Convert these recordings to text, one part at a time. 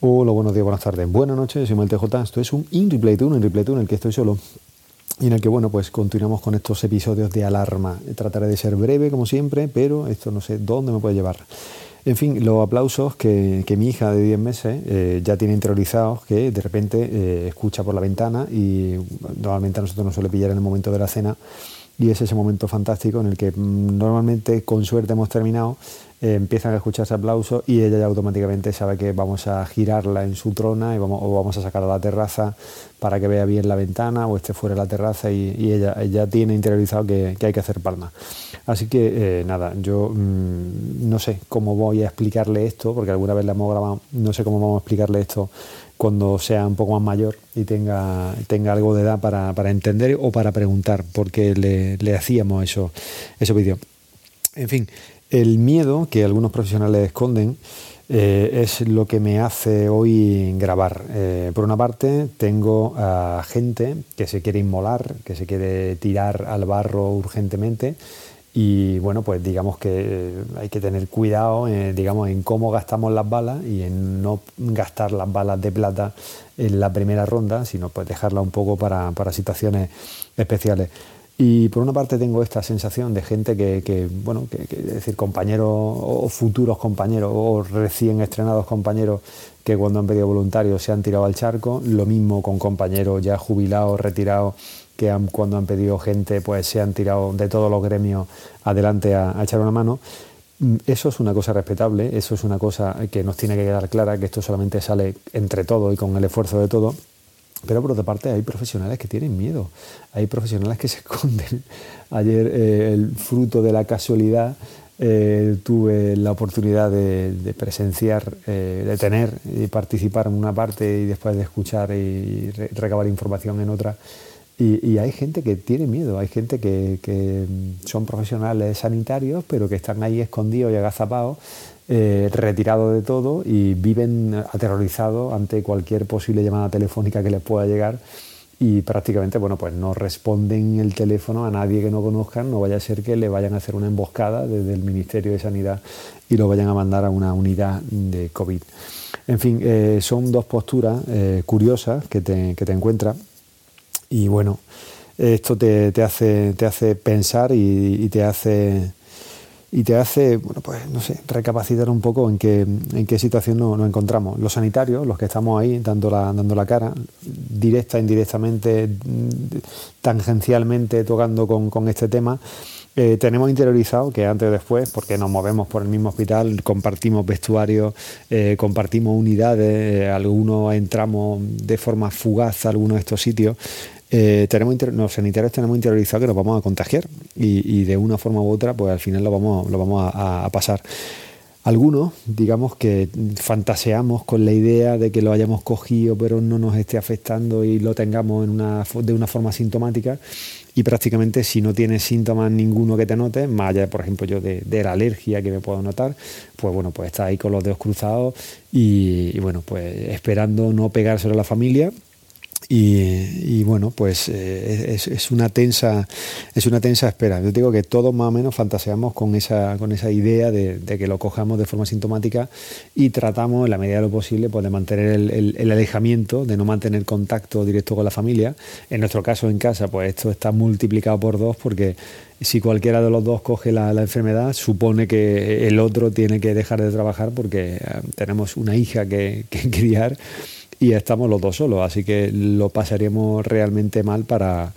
Hola, buenos días, buenas tardes, buenas noches, soy Mael TJ. Esto es un In Replay Tour, un Replay Tour en el que estoy solo y en el que, bueno, pues continuamos con estos episodios de alarma. Trataré de ser breve, como siempre, pero esto no sé dónde me puede llevar. En fin, los aplausos que, mi hija de 10 meses eh, ya tiene interiorizados, que de repente eh, escucha por la ventana y normalmente a nosotros nos suele pillar en el momento de la cena y es ese momento fantástico en el que mm, normalmente con suerte hemos terminado, eh, empiezan a escucharse aplausos y ella ya automáticamente sabe que vamos a girarla en su trona y vamos, o vamos a sacar a la terraza para que vea bien la ventana o esté fuera de la terraza y, ella, ella, tiene interiorizado que, hay que hacer palma. Así que eh, nada, yo mm, no sé cómo voy a explicarle esto, porque alguna vez la hemos grabado, no sé cómo vamos a explicarle esto cuando sea un poco más mayor y tenga, tenga algo de edad para, entender o para preguntar, porque le, hacíamos eso, esos vídeos. En fin, el miedo que algunos profesionales esconden eh, es lo que me hace hoy grabar. Eh, por una parte, tengo a gente que se quiere inmolar, que se quiere tirar al barro urgentemente y bueno, pues digamos que eh, hay que tener cuidado digamos, en cómo gastamos las balas y en no gastar las balas de plata en la primera ronda, sino pues dejarla un poco para, situaciones especiales. Y por una parte tengo esta sensación de gente que, bueno, que, es decir, compañeros o futuros compañeros o recién estrenados compañeros que cuando han pedido voluntarios se han tirado al charco, lo mismo con compañeros ya jubilados, retirados que cuando han pedido gente pues se han tirado de todos los gremios adelante a, echar una mano. Mm, eso es una cosa respetable, eso es una cosa que nos tiene que quedar clara, que esto solamente sale entre todos y con el esfuerzo de todos. Pero por otra parte hay profesionales que tienen miedo, hay profesionales que se esconden. Ayer eh, el fruto de la casualidad eh, tuve la oportunidad de, presenciar, eh, de tener y participar en una parte y después de escuchar y recabar información en otra. Y, hay gente que tiene miedo, hay gente que, son profesionales sanitarios, pero que están ahí escondidos y agazapados, eh, retirados de todo y viven aterrorizados ante cualquier posible llamada telefónica que les pueda llegar y prácticamente bueno pues no responden el teléfono a nadie que no conozcan, no vaya a ser que le vayan a hacer una emboscada desde el Ministerio de Sanidad y lo vayan a mandar a una unidad de COVID. En fin, eh, son dos posturas eh, curiosas que te, que te encuentras y bueno, esto te, hace, te hace pensar y, te hace y te hace, bueno, pues no sé, recapacitar un poco en qué, en qué situación nos, encontramos. Los sanitarios, los que estamos ahí dando la, dando la cara, directa, indirectamente, tangencialmente tocando con, este tema, eh, tenemos interiorizado que antes o después, porque nos movemos por el mismo hospital, compartimos vestuarios, eh, compartimos unidades, eh, algunos entramos de forma fugaz a algunos de estos sitios, eh, tenemos los sanitarios tenemos interiorizado que nos vamos a contagiar y, de una forma u otra, pues al final lo vamos, lo vamos a, pasar. Algunos, digamos que fantaseamos con la idea de que lo hayamos cogido pero no nos esté afectando y lo tengamos de una forma sintomática y prácticamente si no tienes síntomas ninguno que te notes, más allá, por ejemplo, yo de, la alergia que me puedo notar, pues bueno, pues está ahí con los dedos cruzados y, y bueno, pues esperando no pegárselo a la familia y, bueno, pues eh, es, una tensa, es una tensa espera. Yo digo que todos más o menos fantaseamos con esa, con esa idea de, que lo cojamos de forma sintomática y tratamos en la medida de lo posible pues, de mantener el, alejamiento, de no mantener contacto directo con la familia. En nuestro caso en casa, pues esto está multiplicado por dos porque si cualquiera de los dos coge la, enfermedad, supone que el otro tiene que dejar de trabajar porque eh, tenemos una hija que, que criar y estamos los dos solos, así que lo pasaríamos realmente mal para,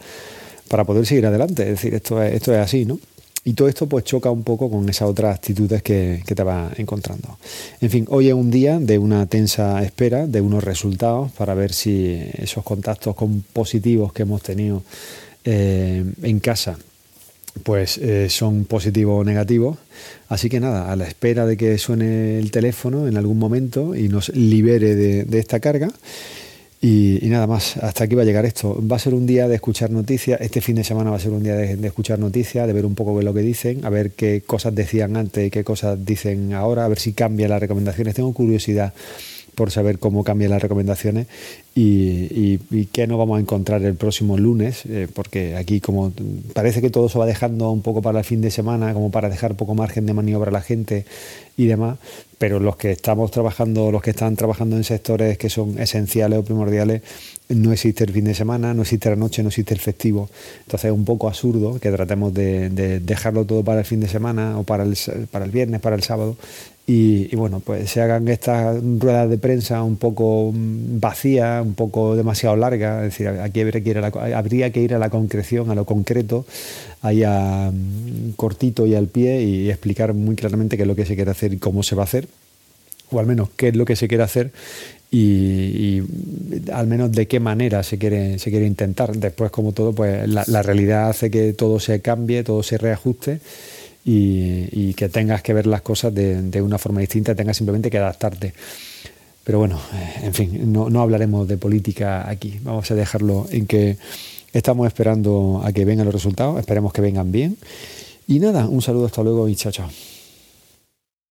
poder seguir adelante. Es decir, esto es, esto es así, ¿no? Y todo esto pues choca un poco con esas otras actitudes que, te vas encontrando. En fin, hoy es un día de una tensa espera, de unos resultados para ver si esos contactos con positivos que hemos tenido eh, en casa pues eh, son positivos o negativos. Así que nada, a la espera de que suene el teléfono en algún momento y nos libere de, esta carga. Y, nada más, hasta aquí va a llegar esto. Va a ser un día de escuchar noticias, este fin de semana va a ser un día de, escuchar noticias, de ver un poco lo que dicen, a ver qué cosas decían antes y qué cosas dicen ahora, a ver si cambian las recomendaciones. Tengo curiosidad por saber cómo cambian las recomendaciones y, qué nos vamos a encontrar el próximo lunes, eh, porque aquí como parece que todo se va dejando un poco para el fin de semana, como para dejar poco margen de maniobra a la gente y demás, pero los que estamos trabajando, los que están trabajando en sectores que son esenciales o primordiales, no existe el fin de semana, no existe la noche, no existe el festivo. Entonces es un poco absurdo que tratemos de, dejarlo todo para el fin de semana o para el, para el viernes, para el sábado. Y, bueno, pues se hagan estas ruedas de prensa un poco vacías, un poco demasiado largas. Es decir, aquí habría que ir a la, habría que ir a la concreción, a lo concreto, ahí a, cortito y al pie y explicar muy claramente qué es lo que se quiere hacer y cómo se va a hacer o al menos qué es lo que se quiere hacer y, al menos de qué manera se quiere, se quiere intentar. Después, como todo, pues la, realidad hace que todo se cambie, todo se reajuste y, que tengas que ver las cosas de, una forma distinta, tengas simplemente que adaptarte. Pero bueno, eh, en fin, no, no hablaremos de política aquí. Vamos a dejarlo en que estamos esperando a que vengan los resultados, esperemos que vengan bien. Y nada, un saludo hasta luego y chao, chao.